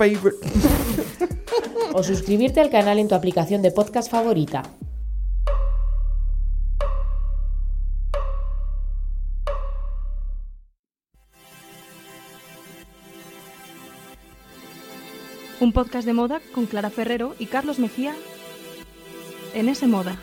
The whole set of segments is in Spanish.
favorite O suscribirte al canal en tu aplicación de podcast favorita. Un podcast de moda con Clara Ferrero y Carlos Mejía en ese moda.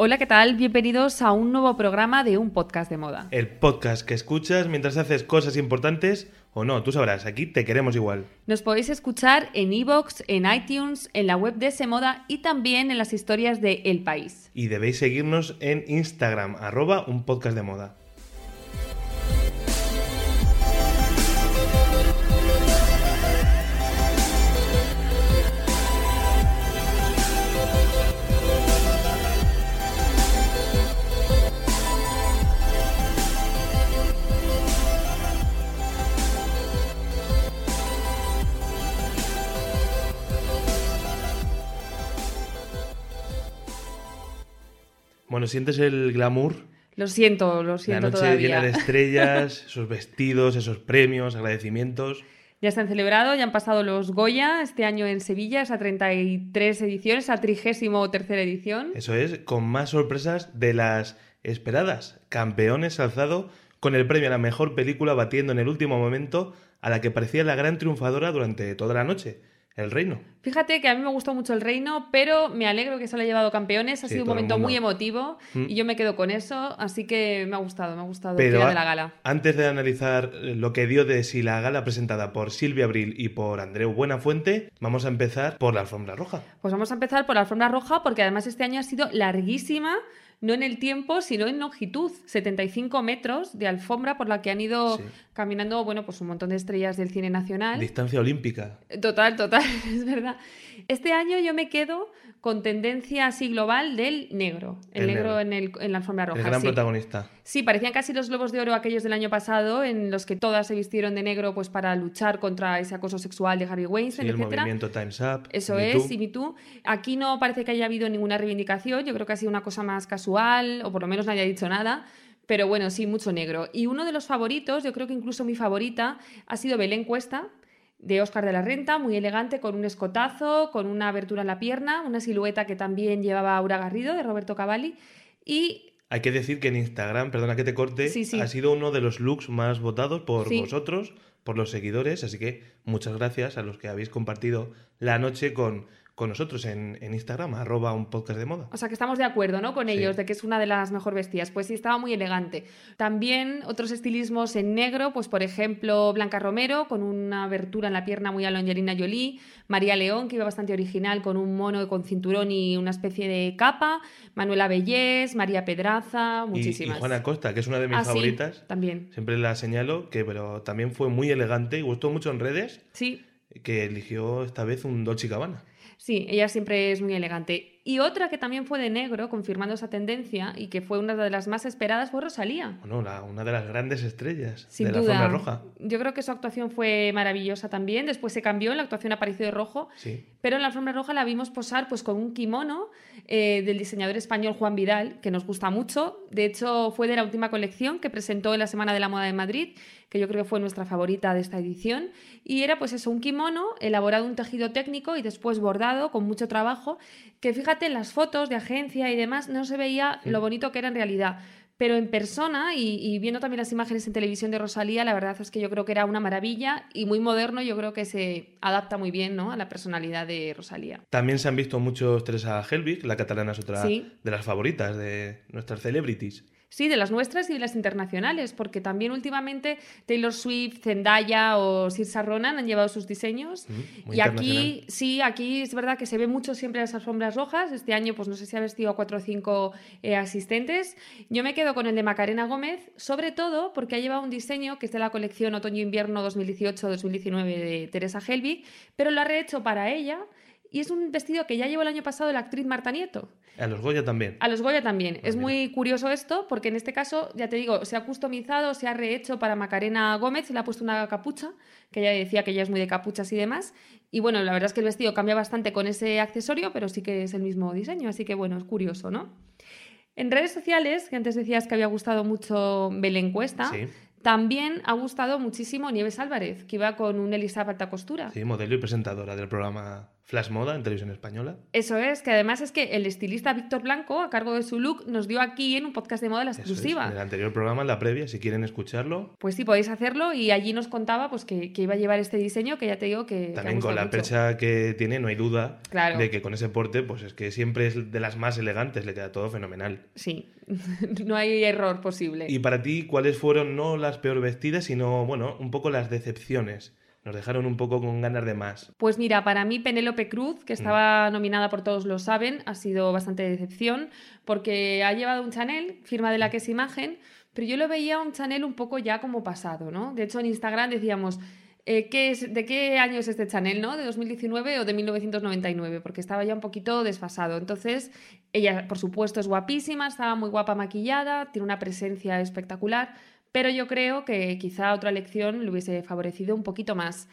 Hola, ¿qué tal? Bienvenidos a un nuevo programa de un podcast de moda. El podcast que escuchas mientras haces cosas importantes o no, tú sabrás, aquí te queremos igual. Nos podéis escuchar en iVoox, en iTunes, en la web de Semoda y también en las historias de El País. Y debéis seguirnos en Instagram, arroba un podcast de moda. ¿Sientes el glamour? Lo siento, lo La siento noche todavía. llena de estrellas, esos vestidos, esos premios, agradecimientos. Ya se han celebrado, ya han pasado los Goya este año en Sevilla, esa 33 edición, esa 33 edición. Eso es, con más sorpresas de las esperadas. Campeones alzado con el premio a la mejor película batiendo en el último momento a la que parecía la gran triunfadora durante toda la noche, El Reino. Fíjate que a mí me gustó mucho el reino, pero me alegro que se lo haya llevado campeones. Ha Sí, sido un momento muy emotivo Mm. y yo me quedo con eso, así que me ha gustado, me ha gustado el Pero de la gala. antes de analizar lo que dio de sí la gala presentada por Silvia Abril y por Andreu Buenafuente, vamos a empezar por la alfombra roja. Pues vamos a empezar por la alfombra roja, porque además este año ha sido larguísima, no en el tiempo, sino en longitud. 75 metros de alfombra por la que han ido Sí. Caminando, bueno, pues un montón de estrellas del cine nacional. Distancia olímpica. Total, total, es verdad. Este año yo me quedo con tendencia así global del negro. El, El negro, negro. En, el- en la alfombra roja. el gran sí. protagonista. Sí, parecían casi los globos de oro aquellos del año pasado, en los que todas se vistieron de negro pues para luchar contra ese acoso sexual de Harvey Sí, Weinstein, el etcétera. movimiento Time's Up. Eso Me es, Too. y Me Too. Aquí no parece que haya habido ninguna reivindicación, yo creo que ha sido una cosa más casual, o por lo menos nadie ha dicho nada. Pero bueno, sí, mucho negro. Y uno de los favoritos, yo creo que incluso mi favorita, ha sido Belén Cuesta, de Óscar de la Renta, muy elegante, con un escotazo, con una abertura en la pierna, una silueta que también llevaba Aura Garrido, de Roberto Cavalli. Y Hay que decir que en Instagram, perdona que te corte, Sí, sí. ha sido uno de los looks más votados por Sí. vosotros, por los seguidores, así que muchas gracias a los que habéis compartido la noche con, con nosotros en, en Instagram, arroba un podcast de moda. O sea, que estamos de acuerdo, ¿no? Con Sí. ellos, de que es una de las mejor vestidas. Pues sí, estaba muy elegante. También otros estilismos en negro, pues por ejemplo, Blanca Romero, con una abertura en la pierna muy a lo Angelina Jolie. María León, que iba bastante original, con un mono con cinturón y una especie de capa. Manuela Bellés, María Pedraza, Y, y muchísimas. Juana Costa, que es una de mis Ah, sí, favoritas. también. Siempre la señalo, que pero también fue muy elegante y gustó mucho en redes, Sí, que eligió esta vez un Dolce Gabbana. Sí, ella siempre es muy elegante. Y otra que también fue de negro, confirmando esa tendencia, y que fue una de las más esperadas, fue Rosalía. Bueno, la- una de las grandes estrellas Sin de la alfombra roja. Yo creo que su actuación fue maravillosa también. Después se cambió, la actuación apareció de rojo. Sí. Pero en la alfombra roja la vimos posar pues, con un kimono eh, del diseñador español Juan Vidal, que nos gusta mucho. De hecho, fue de la última colección que presentó en la Semana de la Moda de Madrid, que yo creo que fue nuestra favorita de esta edición. Y era pues eso, un kimono elaborado en un tejido técnico y después bordado con mucho trabajo, que fíjate en las fotos de agencia y demás no se veía lo bonito que era en realidad. pero en persona y, y viendo también las imágenes en televisión de Rosalía, la verdad es que yo creo que era una maravilla y muy moderno, yo creo que se adapta muy bien ¿no? a la personalidad de Rosalía. También se han visto muchos Teresa Helbig, la catalana es otra Sí. de las favoritas de nuestras celebrities. Sí, de las nuestras y de las internacionales, porque también últimamente Taylor Swift, Zendaya o Saoirse Ronan han llevado sus diseños. Mm, y aquí, sí, aquí es verdad que se ve mucho siempre las alfombras rojas. Este año, pues no sé si ha vestido a cuatro o cinco eh, asistentes. Yo me quedo con el de Macarena Gómez, sobre todo porque ha llevado un diseño que es de la colección Otoño-Invierno 2018-2019 de Teresa Helbig, pero lo ha rehecho para ella. Y es un vestido que ya llevó el año pasado la actriz Marta Nieto. A los Goya también. A los Goya también. Ah, es mira. muy curioso esto porque en este caso, ya te digo, se ha customizado, se ha rehecho para Macarena Gómez, se le ha puesto una capucha, que ella decía que ella es muy de capuchas y demás. Y bueno, la verdad es que el vestido cambia bastante con ese accesorio, pero sí que es el mismo diseño, así que bueno, es curioso, ¿no? En redes sociales, que antes decías que había gustado mucho Belén Cuesta, Sí. también ha gustado muchísimo Nieves Álvarez, que iba con un Elisa alta costura. Sí, modelo y presentadora del programa Flash Moda en televisión española. Eso es, que además es que el estilista Víctor Blanco, a cargo de su look, nos dio aquí en un podcast de moda la es, exclusiva. en el anterior programa, en la previa, si quieren escucharlo. Pues sí, podéis hacerlo y allí nos contaba pues, que, que iba a llevar este diseño que ya te digo que... También con la mucho. percha que tiene, no hay duda Claro. de que con ese porte, pues es que siempre es de las más elegantes, le queda todo fenomenal. Sí, no hay error posible. Y para ti, ¿cuáles fueron no las peor vestidas, sino, bueno, un poco las decepciones? Nos dejaron un poco con ganas de más. Pues mira, para mí Penélope Cruz, Mm. que estaba nominada por Todos lo saben, ha sido bastante decepción porque ha llevado un Chanel, firma de la que es imagen, pero yo lo veía un Chanel un poco ya como pasado, ¿no? De hecho, en Instagram decíamos, eh, ¿qué es, ¿de qué año es este Chanel, no? ¿De 2019 o de 1999? Porque estaba ya un poquito desfasado. Entonces, ella, por supuesto, es guapísima, estaba muy guapa maquillada, tiene una presencia espectacular, pero yo creo que quizá otra elección le hubiese favorecido un poquito más.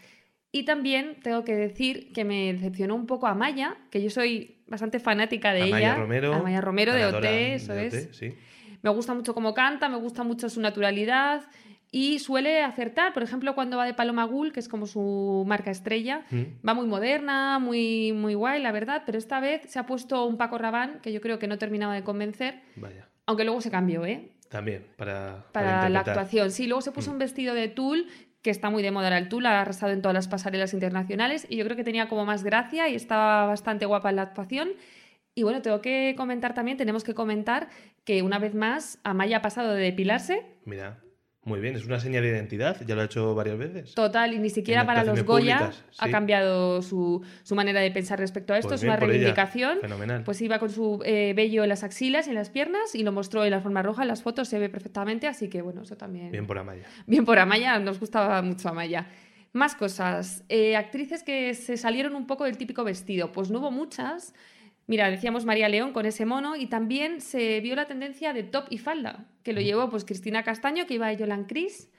Y también tengo que decir que me decepcionó un poco a Maya, que yo soy bastante fanática de Amaya ella. Romero. Amaya Romero de OT, eso de es. OT, sí. Me gusta mucho cómo canta, me gusta mucho su naturalidad y suele acertar. Por ejemplo, cuando va de Paloma Gul, que es como su marca estrella, Mm. va muy moderna, muy, muy guay, la verdad, pero esta vez se ha puesto un Paco Rabanne que yo creo que no terminaba de convencer, Vaya. aunque luego se cambió, ¿eh? También, para, para la actuación. Sí, luego se puso Mm. un vestido de tul que está muy de moda ahora el tul, ha arrasado en todas las pasarelas internacionales y yo creo que tenía como más gracia y estaba bastante guapa en la actuación. Y bueno, tengo que comentar también, tenemos que comentar que una vez más Amaya ha pasado de depilarse, Mira, muy bien, es una señal de identidad, ya lo ha hecho varias veces. total, y ni siquiera En para los Goya públicas, ha cambiado su, su manera de pensar respecto a esto, Pues es una ella, reivindicación. Fenomenal. Pues iba con su eh, vello en las axilas y en las piernas y lo mostró en la forma roja, en las fotos se ve perfectamente, así que bueno, eso también... Bien por Amaya. Bien por Amaya, nos gustaba mucho Amaya. Más cosas. Eh, actrices que se salieron un poco del típico vestido. Pues no hubo muchas. Mira, decíamos María León con ese mono y también se vio la tendencia de top y falda, que lo llevó pues Cristina Castaño, que iba a Yolan Cris,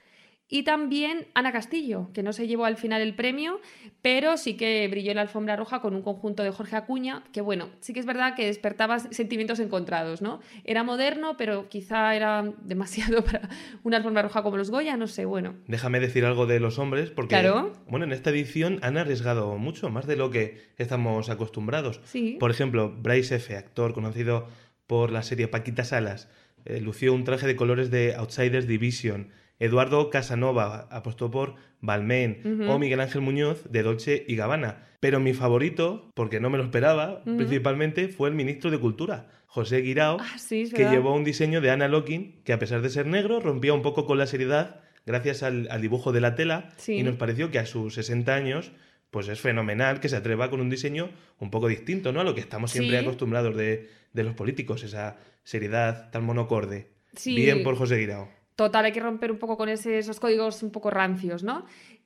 y también Ana Castillo, que no se llevó al final el premio, pero sí que brilló en la alfombra roja con un conjunto de Jorge Acuña, que bueno, sí que es verdad que despertaba sentimientos encontrados, ¿no? Era moderno, pero quizá era demasiado para una alfombra roja como los Goya, no sé, bueno. Déjame decir algo de los hombres, porque Claro. bueno, en esta edición han arriesgado mucho, más de lo que estamos acostumbrados. Sí. Por ejemplo, Bryce F., actor conocido por la serie Paquita Salas, eh, lució un traje de colores de Outsiders Division. Eduardo Casanova apostó por Balmain o Miguel Ángel Muñoz de Dolce y Gabbana. Pero mi favorito, porque no me lo esperaba, principalmente fue el ministro de Cultura, José Guirao, Ah, sí, que llevó un diseño de Anna Locking que a pesar de ser negro rompía un poco con la seriedad gracias al, al dibujo de la tela Sí. y nos pareció que a sus 60 años pues es fenomenal que se atreva con un diseño un poco distinto ¿no? a lo que estamos siempre Sí. acostumbrados de, de los políticos, esa seriedad tan monocorde. Sí. Bien por José Guirao. Total, hay que romper un poco con ese- esos códigos un poco rancios, ¿no?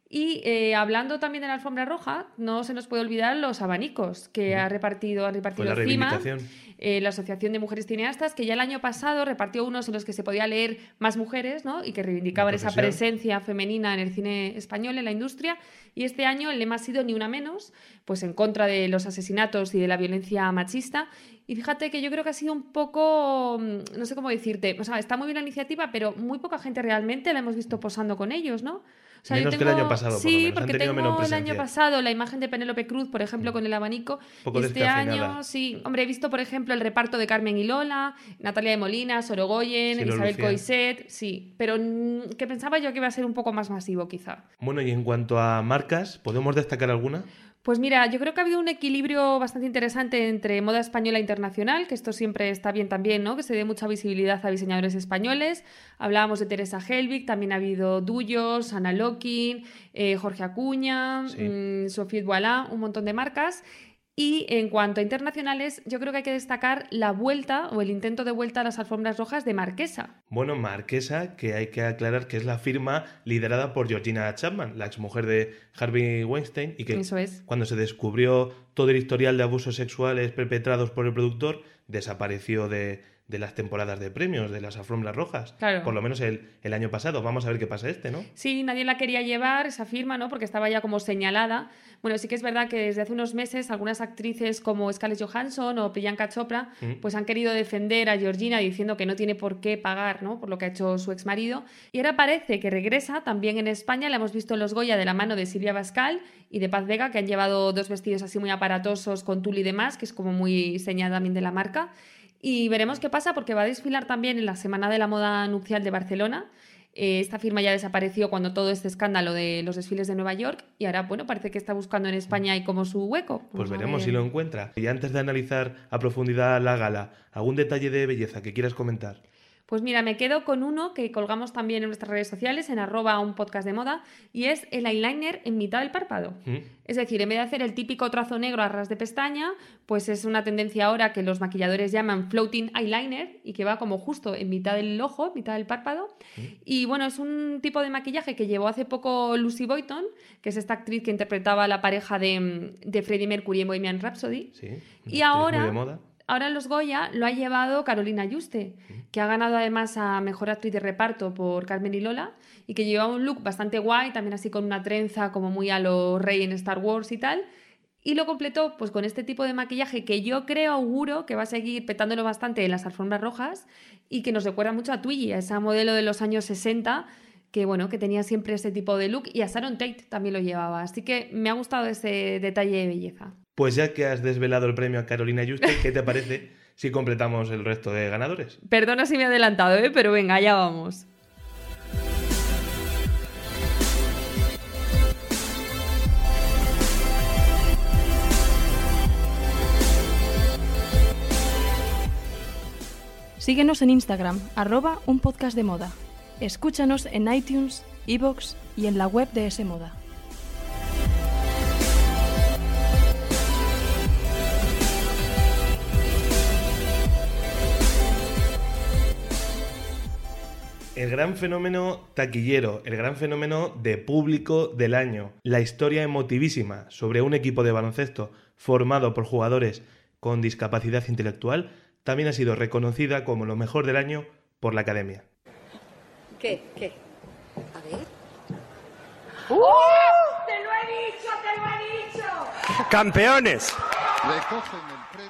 Y eh, hablando también de la alfombra roja, no se nos puede olvidar los abanicos que ha repartido, ha Fue repartido la CIMA, reivindicación. Eh, la Asociación de Mujeres Cineastas, que ya el año pasado repartió unos en los que se podía leer más mujeres, ¿no? Y que reivindicaban esa presencia femenina en el cine español, en la industria. Y este año el lema ha sido ni una menos, pues en contra de los asesinatos y de la violencia machista. Y fíjate que yo creo que ha sido un poco, mm, no sé cómo decirte, o sea, está muy bien la iniciativa, pero muy poca gente realmente la hemos visto posando con ellos, ¿no? Yo Menos que el año pasado, por lo Sí. Han porque tenido tengo menos el año pasado la imagen de Penélope Cruz, por ejemplo, con el abanico. poco este año, sí. Hombre, he visto, por ejemplo, el reparto de Carmen y Lola, Natalia de Molina, Sorogoyen, Sí, Isabel lucían. Coiset, sí. Pero mm, que pensaba yo que iba a ser un poco más masivo, quizá. Bueno, y en cuanto a marcas, ¿podemos destacar alguna? Pues mira, yo creo que ha habido un equilibrio bastante interesante entre moda española e internacional, que esto siempre está bien también, ¿no? Que se dé mucha visibilidad a diseñadores españoles. Hablábamos de Teresa Helbig, también ha habido Duyos, Ana Lokin, eh, Jorge Acuña, Sí. mm, Sophie Dualá, un montón de marcas. Y en cuanto a internacionales, yo creo que hay que destacar la vuelta o el intento de vuelta a las alfombras rojas de Marquesa. Bueno, Marquesa, que hay que aclarar que es la firma liderada por Georgina Chapman, la exmujer de Harvey Weinstein, y que Eso es. cuando se descubrió todo el historial de abusos sexuales perpetrados por el productor, desapareció de, de las temporadas de premios, de las alfombras rojas. Claro. Por lo menos el, el año pasado. Vamos a ver qué pasa este, ¿no? Sí, nadie la quería llevar, esa firma, ¿no? Porque estaba ya como señalada. Bueno, sí que es verdad que desde hace unos meses algunas actrices como Scarlett Johansson o Priyanka Chopra Mm. pues han querido defender a Georgina diciendo que no tiene por qué pagar, ¿no? Por lo que ha hecho su exmarido. Y ahora parece que regresa también en España. La hemos visto en Los Goya de la mano de Silvia Bascal y de Paz Vega, que han llevado dos vestidos así muy aparatosos con tul y demás, que es como muy señal también de la marca. Y veremos qué pasa porque va a desfilar también en la Semana de la Moda Nupcial de Barcelona. Eh, esta firma ya desapareció cuando todo este escándalo de los desfiles de Nueva York y ahora, bueno, parece que está buscando en España y como su hueco. Pues Vamos veremos ver. si lo encuentra. Y antes de analizar a profundidad la gala, ¿algún detalle de belleza que quieras comentar? Pues mira, me quedo con uno que colgamos también en nuestras redes sociales, en arroba un podcast de moda, y es el eyeliner en mitad del párpado. ¿Mm? Es decir, en vez de hacer el típico trazo negro a ras de pestaña, pues es una tendencia ahora que los maquilladores llaman floating eyeliner y que va como justo en mitad del ojo, en mitad del párpado. Y bueno, es un tipo de maquillaje que llevó hace poco Lucy Boyton, que es esta actriz que interpretaba a la pareja de, de Freddie Mercury en Bohemian Rhapsody. Sí. Y ahora- Muy de moda. Ahora los Goya lo ha llevado Carolina Yuste, que ha ganado además a Mejor Actriz de Reparto por Carmen y Lola, y que lleva un look bastante guay, también así con una trenza como muy a lo rey en Star Wars y tal. Y lo completó pues con este tipo de maquillaje que yo creo, auguro, que va a seguir petándolo bastante en las alfombras rojas y que nos recuerda mucho a Twiggy, a esa modelo de los años 60 que bueno, que tenía siempre ese tipo de look y a Sharon Tate también lo llevaba. Así que me ha gustado ese detalle de belleza. Pues ya que has desvelado el premio a Carolina Juste, ¿qué te parece si completamos el resto de ganadores? Perdona si me he adelantado, ¿eh? pero venga, ya vamos. Síguenos en Instagram, arroba un podcast de moda. Escúchanos en iTunes, iVoox y en la web de S Moda. El gran fenómeno taquillero, el gran fenómeno de público del año, la historia emotivísima sobre un equipo de baloncesto formado por jugadores con discapacidad intelectual, también ha sido reconocida como lo mejor del año por la Academia. ¿Qué? ¿Qué? A ver. ¡Te lo he dicho, te lo he dicho! ¡Campeones!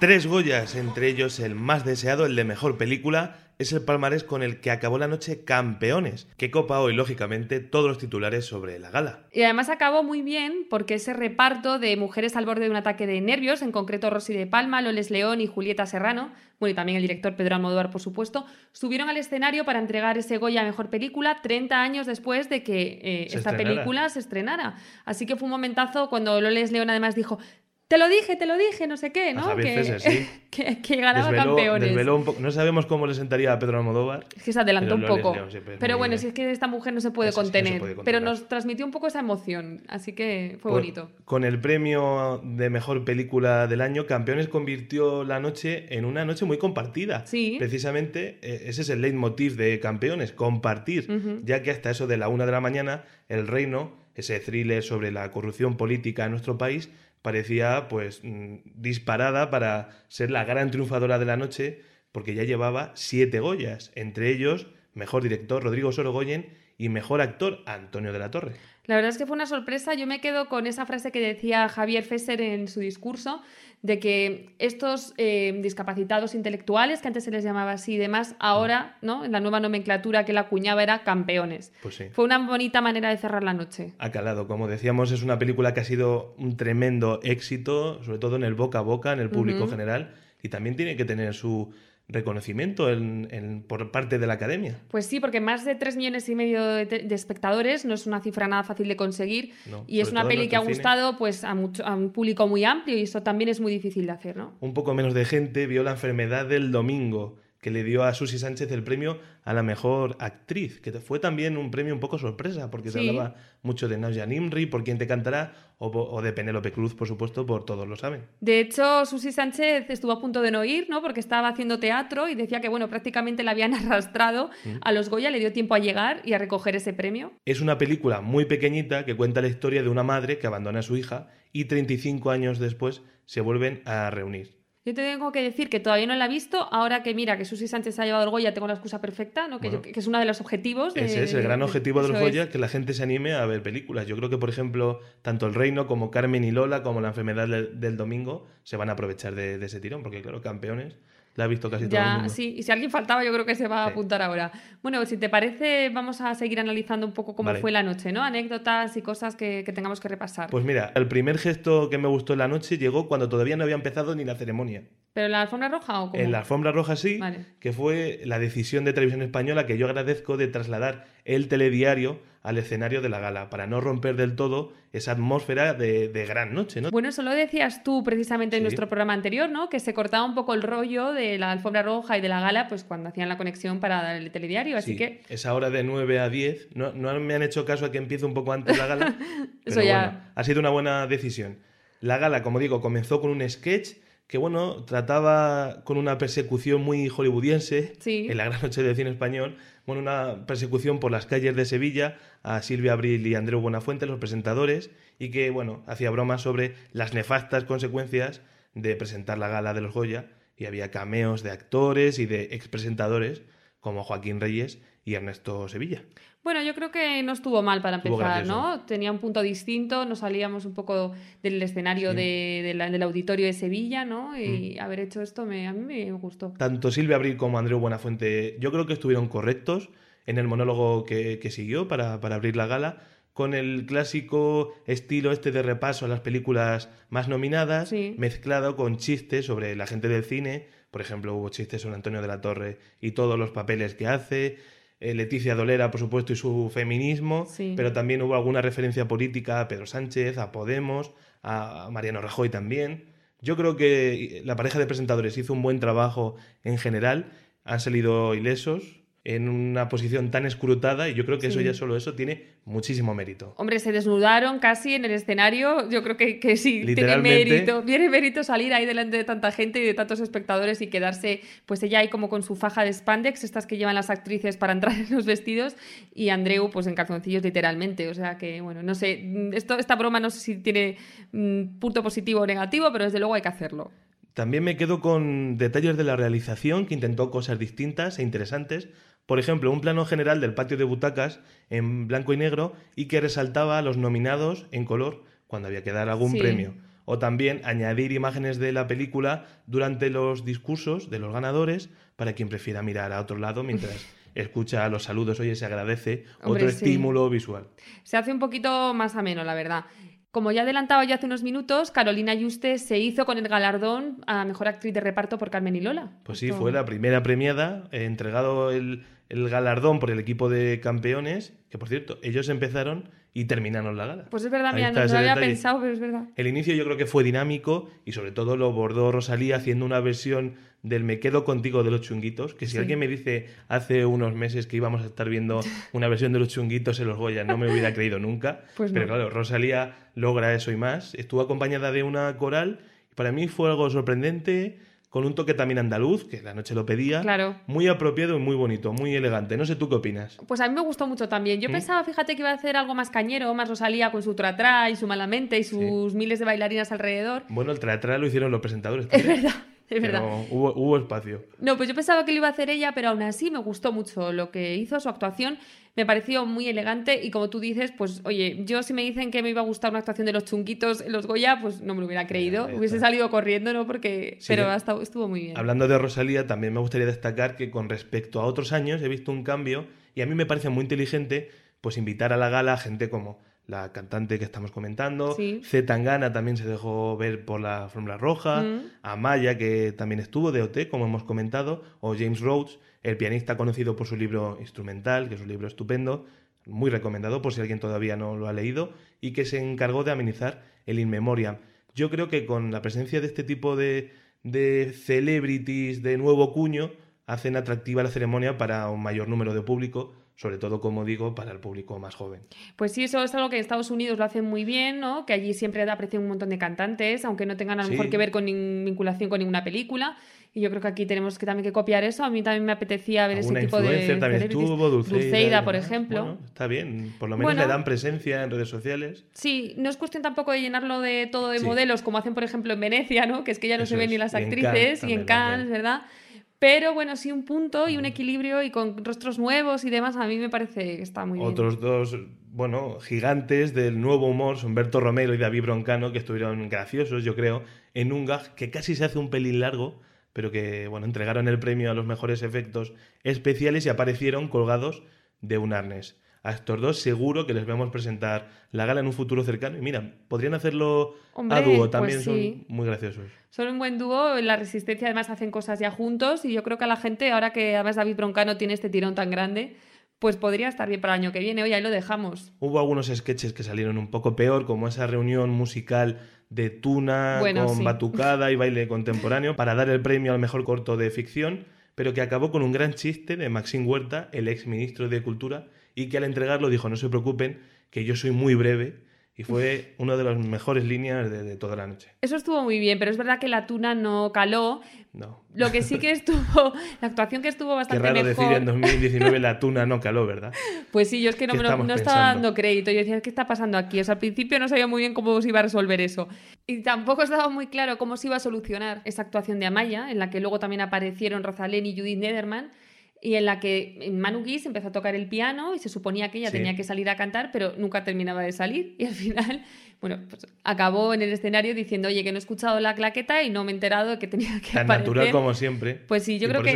Tres Goyas, entre ellos el más deseado, el de mejor película, es el palmarés con el que acabó la noche Campeones, que copa hoy, lógicamente, todos los titulares sobre la gala. Y además acabó muy bien porque ese reparto de mujeres al borde de un ataque de nervios, en concreto Rosy de Palma, Loles León y Julieta Serrano, bueno, y también el director Pedro Almodóvar, por supuesto, subieron al escenario para entregar ese Goya a Mejor Película 30 años después de que eh, esta estrenara. película se estrenara. Así que fue un momentazo cuando Loles León además dijo... Te lo dije, te lo dije, no sé qué, A ¿no? Que, César, sí. que, que ganaba Desveló- campeones. desveló un no sabemos cómo le sentaría a Pedro Almodóvar. Es que se adelantó un poco. Pero bueno, si es que esta mujer no se puede no se contener. pero nos transmitió un poco esa emoción. Así que fue bonito. Con el premio de mejor película del año, Campeones convirtió la noche en una noche muy compartida. Sí. Precisamente eh, ese es el leitmotiv de Campeones, compartir, ya que hasta eso de la una de la mañana, El Reino, ese thriller sobre la corrupción política en nuestro país, parecía pues mm, disparada para ser la gran triunfadora de la noche, porque ya llevaba siete Goyas, entre ellos mejor director Rodrigo Sorogoyen y mejor actor Antonio de la Torre. La verdad es que fue una sorpresa. Yo me quedo con esa frase que decía Javier Fesser en su discurso, de que estos eh, discapacitados intelectuales, que antes se les llamaba así y demás, ahora, ¿no? En la nueva nomenclatura que la acuñaba era campeones. Pues sí. Fue una bonita manera de cerrar la noche. Ha calado, como decíamos, es una película que ha sido un tremendo éxito, sobre todo en el boca a boca, en el público general, y también tiene que tener su reconocimiento en- en- por parte de la academia. Pues sí, porque más de 3 millones y medio de, de espectadores no es una cifra nada fácil de conseguir No, y es una peli que ha cine. gustado pues, a, mucho- a un público muy amplio y eso también es muy difícil de hacer, ¿no? Un poco menos de gente vio la enfermedad del domingo, que le dio a Susi Sánchez el premio a la mejor actriz, que fue también un premio un poco sorpresa, porque se hablaba mucho de Nadia Nimri, por quien te cantará, o de Penélope Cruz, por supuesto, por todos lo saben. De hecho, Susi Sánchez estuvo a punto de no ir, ¿no? Porque estaba haciendo teatro y decía que, bueno, prácticamente la habían arrastrado Mm. a los Goya, le dio tiempo a llegar y a recoger ese premio. Es una película muy pequeñita que cuenta la historia de una madre que abandona a su hija y 35 años después se vuelven a reunir. Yo te tengo que decir que todavía no la he visto, ahora que mira que Susi Sánchez ha llevado el Goya, tengo la excusa perfecta, ¿no? Que, Bueno. yo- que es uno de los objetivos. de- Ese es el de- gran de- objetivo del eso Goya, es. que la gente se anime a ver películas. Yo creo que, por ejemplo, tanto El Reino como Carmen y Lola, como La enfermedad del, del domingo, se van a aprovechar de, de ese tirón, porque claro, campeones la ha visto casi todo el mundo. sí, y si alguien faltaba, yo creo que se va a Sí. apuntar ahora. Bueno, si te parece, vamos a seguir analizando un poco cómo Vale. fue la noche, ¿no? Anécdotas y cosas que, que tengamos que repasar. Pues mira, el primer gesto que me gustó en la noche llegó cuando todavía no había empezado ni la ceremonia. ¿Pero en la alfombra roja o cómo? En la alfombra roja sí, Vale. que fue la decisión de Televisión Española que yo agradezco de trasladar el telediario al escenario de la gala, para no romper del todo esa atmósfera de, de gran noche, ¿no? Bueno, eso lo decías tú precisamente en nuestro programa anterior, ¿no? Que se cortaba un poco el rollo de la alfombra roja y de la gala, pues cuando hacían la conexión para el telediario. Así Sí, que Esa hora de 9 a 10. No, no me han hecho caso a que empiece un poco antes la gala. Eso ya- bueno, ha sido una buena decisión. La gala, como digo, comenzó con un sketch que, bueno, trataba con una persecución muy hollywoodiense Sí. en la gran noche del cine español. Bueno, una persecución por las calles de Sevilla a Silvia Abril y Andreu Buenafuente, los presentadores, y que, bueno, hacía bromas sobre las nefastas consecuencias de presentar la gala de los Goya. Y había cameos de actores y de expresentadores como Joaquín Reyes y Ernesto Sevilla. Bueno, yo creo que no estuvo mal para empezar. ¿no? Tenía un punto distinto, nos salíamos un poco del escenario Sí. de- de la- del auditorio de Sevilla, ¿no? Mm. Y haber hecho esto me, a mí me gustó. Tanto Silvia Abril como Andreu Buenafuente, yo creo que estuvieron correctos en el monólogo que, que siguió para, para abrir la gala, con el clásico estilo este de repaso a las películas más nominadas, Sí. mezclado con chistes sobre la gente del cine. Por ejemplo, hubo chistes sobre Antonio de la Torre y todos los papeles que hace. Eh, Leticia Dolera, por supuesto, y su feminismo, Sí. pero también hubo alguna referencia política a Pedro Sánchez, a Podemos, a Mariano Rajoy también. Yo creo que la pareja de presentadores hizo un buen trabajo en general, han salido ilesos en una posición tan escrutada y yo creo que eso ya solo eso tiene muchísimo mérito. Hombre, se desnudaron casi en el escenario. Yo creo que, que sí, tiene mérito. Tiene mérito salir ahí delante de tanta gente y de tantos espectadores y quedarse, pues ella ahí como con su faja de spandex, estas que llevan las actrices para entrar en los vestidos, y Andreu, pues en calzoncillos literalmente. O sea que, bueno, no sé, mm, esto, esta broma no sé si tiene mm, punto positivo o negativo, pero desde luego hay que hacerlo. También me quedo con detalles de la realización que intentó cosas distintas e interesantes. Por ejemplo, un plano general del patio de butacas en blanco y negro y que resaltaba a los nominados en color cuando había que dar algún Sí. premio. O también añadir imágenes de la película durante los discursos de los ganadores para quien prefiera mirar a otro lado mientras escucha los saludos. Oye, se agradece Hombre, otro sí. estímulo visual. Se hace un poquito más ameno, la verdad. Como ya adelantaba ya hace unos minutos, Carolina Yuste se hizo con el galardón a Mejor Actriz de Reparto por Carmen y Lola. Pues sí, fue la primera premiada, eh, entregado el, el galardón por el equipo de campeones, que por cierto, ellos empezaron y terminaron la gala. Pues es verdad, mira, no lo había detalle. pensado, pero es verdad. El inicio yo creo que fue dinámico y sobre todo lo bordó Rosalía haciendo una versión del Me quedo contigo de los chunguitos, que si Sí. alguien me dice hace unos meses que íbamos a estar viendo una versión de los chunguitos en los Goya, no me hubiera creído nunca. Pues Pero no. claro, Rosalía logra eso y más. Estuvo acompañada de una coral y para mí fue algo sorprendente, con un toque también andaluz, que la noche lo pedía. Claro. Muy apropiado y muy bonito, muy elegante. No sé tú qué opinas. Pues a mí me gustó mucho también. Yo ¿Mm? pensaba, fíjate, que iba a hacer algo más cañero, más Rosalía con su tratra y su malamente y sus miles de bailarinas alrededor. Bueno, el teatral lo hicieron los presentadores. Es verdad, Es verdad. Pero hubo, hubo espacio. No, pues yo pensaba que lo iba a hacer ella, pero aún así me gustó mucho lo que hizo, su actuación. Me pareció muy elegante y como tú dices, pues oye, yo si me dicen que me iba a gustar una actuación de los chunguitos en los Goya, pues no me lo hubiera creído. Hubiese salido corriendo, ¿no? Porque... Sí, pero hasta estuvo muy bien. Hablando de Rosalía, también me gustaría destacar que con respecto a otros años he visto un cambio y a mí me parece muy inteligente pues invitar a la gala a gente como la cantante que estamos comentando, Sí. C. Tangana también se dejó ver por la Fórmula Roja, Mm. Amaya que también estuvo de OT, como hemos comentado, o James Rhodes, el pianista conocido por su libro instrumental, que es un libro estupendo, muy recomendado por si alguien todavía no lo ha leído, y que se encargó de amenizar el In Memoriam. Yo creo que con la presencia de este tipo de, de celebrities de nuevo cuño, hacen atractiva la ceremonia para un mayor número de público, sobre todo, como digo, para el público más joven. Pues sí, eso es algo que en Estados Unidos lo hacen muy bien, ¿no? Que allí siempre aprecian un montón de cantantes, aunque no tengan a lo Sí. mejor que ver con vinculación con ninguna película. Y yo creo que aquí tenemos que también que copiar eso. A mí también me apetecía ver ese tipo de también estuvo, Dulceida, y por ejemplo. Bueno, está bien, por lo menos Bueno. le dan presencia en redes sociales. Sí, no es cuestión tampoco de llenarlo de todo de Sí. modelos, como hacen, por ejemplo, en Venecia, ¿no? Que es que ya no Eso se ven es. ni las actrices, y en Cannes, ¿verdad? Pero bueno, sí un punto y un equilibrio y con rostros nuevos y demás, a mí me parece que está muy bien. Otros dos, bueno, gigantes del nuevo humor, son Berto Romero y David Broncano, que estuvieron graciosos, yo creo, en un gag que casi se hace un pelín largo, pero que, bueno, entregaron el premio a los mejores efectos especiales y aparecieron colgados de un arnés. A estos dos seguro que les vamos presentar la gala en un futuro cercano. Y mira, podrían hacerlo Hombre, a dúo, pues también sí. son muy graciosos. Son un buen dúo, en la Resistencia además hacen cosas ya juntos y yo creo que a la gente, ahora que además David Broncano tiene este tirón tan grande, pues podría estar bien para el año que viene. Oye, ahí lo dejamos. Hubo algunos sketches que salieron un poco peor, como esa reunión musical de Tuna Bueno, con sí. batucada y baile contemporáneo para dar el premio al mejor corto de ficción, pero que acabó con un gran chiste de Maxim Huerta, el ex ministro de Cultura, y que al entregarlo dijo, no se preocupen, que yo soy muy breve, y fue una de las mejores líneas de, de toda la noche. Eso estuvo muy bien, pero es verdad que la tuna no caló. No. Lo que sí que estuvo, la actuación que estuvo Qué bastante raro mejor. decir en 2019 la tuna no caló, ¿verdad? Pues sí, yo es que no, ¿Qué me lo- no estaba dando crédito. Yo decía, ¿qué está pasando aquí? O sea, al principio no sabía muy bien cómo se iba a resolver eso. Y tampoco estaba muy claro cómo se iba a solucionar esa actuación de Amaya, en la que luego también aparecieron Rosalén y Judith Nederman, y en la que Manu Guis empezó a tocar el piano y se suponía que ella Sí. tenía que salir a cantar, pero nunca terminaba de salir. Y al final, bueno, pues acabó en el escenario diciendo, oye, que no he escuchado la claqueta y no me he enterado de que tenía que Tan aparecer. natural como siempre. Pues sí, yo y creo que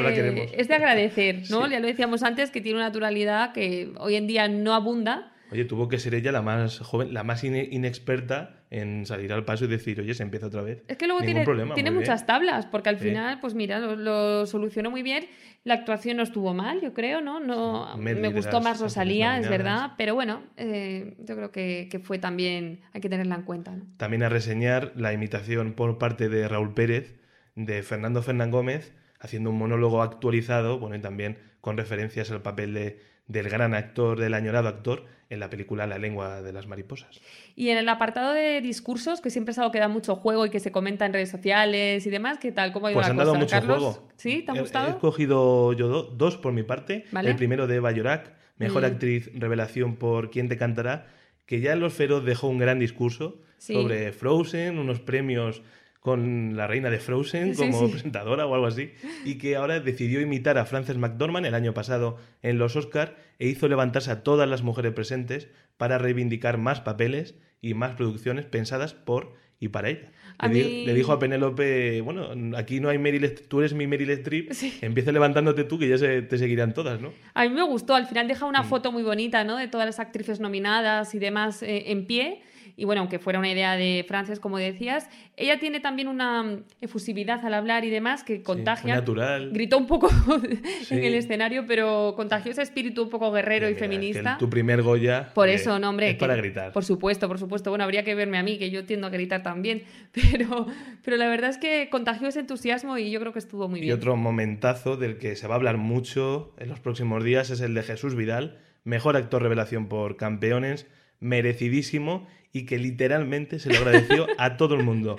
es de agradecer, ¿no? Sí. Ya lo decíamos antes, que tiene una naturalidad que hoy en día no abunda. Oye, tuvo que ser ella la más joven, la más ine- inexperta en salir al paso y decir, oye, se empieza otra vez. Es que luego Ningún tiene, problema, tiene muy bien. muchas tablas, porque al Sí. final, pues mira, lo, lo solucionó muy bien. La actuación no estuvo mal, yo creo, ¿no? no Sí, me gustó más Rosalía, es verdad, pero bueno, eh, yo creo que, que fue también, hay que tenerla en cuenta, ¿no? También a reseñar la imitación por parte de Raúl Pérez de Fernando Fernán Gómez, haciendo un monólogo actualizado, bueno, y también con referencias al papel de, del gran actor, del añorado actor, en la película La lengua de las mariposas. Y en el apartado de discursos, que siempre es algo que da mucho juego y que se comenta en redes sociales y demás, ¿qué tal? ¿Cómo ha ido Pues la han cosa? dado mucho Carlos? juego. ¿Sí? ¿Te ha He- He gustado? escogido yo do- dos por mi parte. Vale. El primero de Eva Llorac, mejor Mm. actriz revelación por Quién te cantará, que ya en Los Feroz dejó un gran discurso Sí. sobre Frozen, unos premios con la reina de Frozen Sí, como sí. presentadora o algo así, y que ahora decidió imitar a Frances McDormand el año pasado en los Oscar e hizo levantarse a todas las mujeres presentes para reivindicar más papeles y más producciones pensadas por y para ella. Le, di- mí- le dijo a Penélope, bueno, aquí no hay Meryl Streep, tú eres mi Meryl Streep, Sí. empieza levantándote tú que ya se, te seguirán todas, ¿no? A mí me gustó, al final deja una Mm. foto muy bonita, ¿no? De todas las actrices nominadas y demás eh, en pie. Y bueno, aunque fuera una idea de Frances, como decías, ella tiene también una mm, efusividad al hablar y demás que contagia. muy natural. Gritó un poco Sí. en el escenario, pero contagió ese espíritu un poco guerrero y Mira, feminista. el- tu primer Goya. Por eh, eso, no, hombre. Es que- para gritar. Por supuesto, por supuesto. Bueno, habría que verme a mí, que yo tiendo a gritar también. Pero, pero la verdad es que contagió ese entusiasmo y yo creo que estuvo muy Y bien. otro momentazo del que se va a hablar mucho en los próximos días es el de Jesús Vidal, mejor actor revelación por Campeones, merecidísimo y que literalmente se lo agradeció a todo el mundo,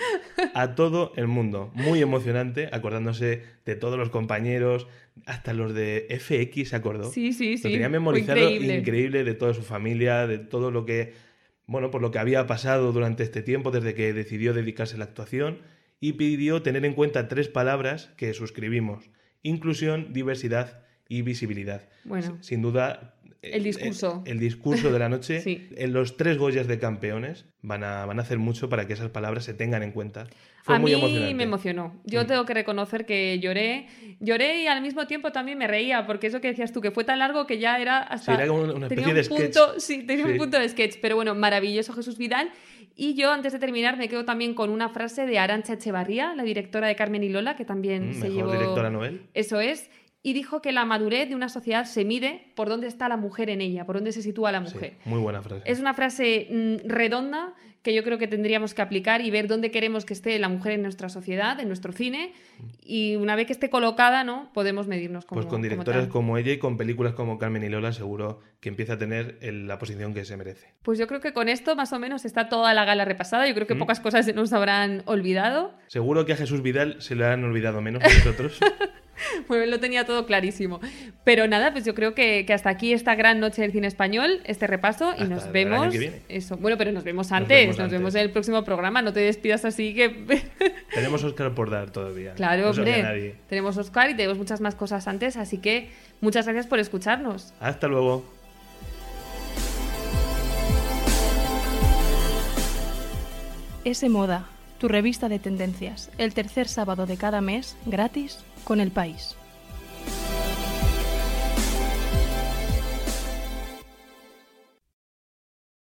a todo el mundo. Muy emocionante, acordándose de todos los compañeros, hasta los de FX se acordó. Sí, sí, sí. Lo tenía memorizado increíble. increíble de toda su familia, de todo lo que, bueno, por lo que había pasado durante este tiempo desde que decidió dedicarse a la actuación y pidió tener en cuenta tres palabras que suscribimos. Inclusión, diversidad y visibilidad. Bueno. Sin duda... El discurso. El, el discurso de la noche. Sí. En los tres Goyas de campeones van a, van a hacer mucho para que esas palabras se tengan en cuenta. Fue a muy mí emocionante. me emocionó. Yo Mm. tengo que reconocer que lloré. Lloré y al mismo tiempo también me reía, porque eso que decías tú, que fue tan largo que ya era hasta... Sí, era como una tenía especie un de sketch. punto, Sí, tenía Sí. un punto de sketch. Pero bueno, maravilloso Jesús Vidal. Y yo, antes de terminar, me quedo también con una frase de Arancha Echevarría, la directora de Carmen y Lola, que también Mm, se mejor llevó... directora Noel. Eso es. Y dijo que la madurez de una sociedad se mide por dónde está la mujer en ella, por dónde se sitúa la Sí, mujer. muy buena frase. Es una frase mm, redonda que yo creo que tendríamos que aplicar y ver dónde queremos que esté la mujer en nuestra sociedad, en nuestro cine. Y una vez que esté colocada, ¿no? Podemos medirnos como Pues con como tal. como ella y con películas como Carmen y Lola seguro que empieza a tener el- la posición que se merece. Pues yo creo que con esto más o menos está toda la gala repasada. Yo creo que Mm. pocas cosas se nos habrán olvidado. Seguro que a Jesús Vidal se le han olvidado menos que a nosotros. Pues él lo tenía todo clarísimo. Pero nada, pues yo creo que, que hasta aquí esta gran noche del cine español, este repaso, y Hasta nos el vemos. año que viene. Eso. Bueno, pero nos vemos antes, vemos nos antes. vemos en el próximo programa. No te despidas así que. Tenemos Oscar por dar todavía. Claro, No hombre. nadie. Tenemos Oscar y tenemos muchas más cosas antes, así que muchas gracias por escucharnos. Hasta luego. S Moda, tu revista de tendencias, el tercer sábado de cada mes, gratis, con el país.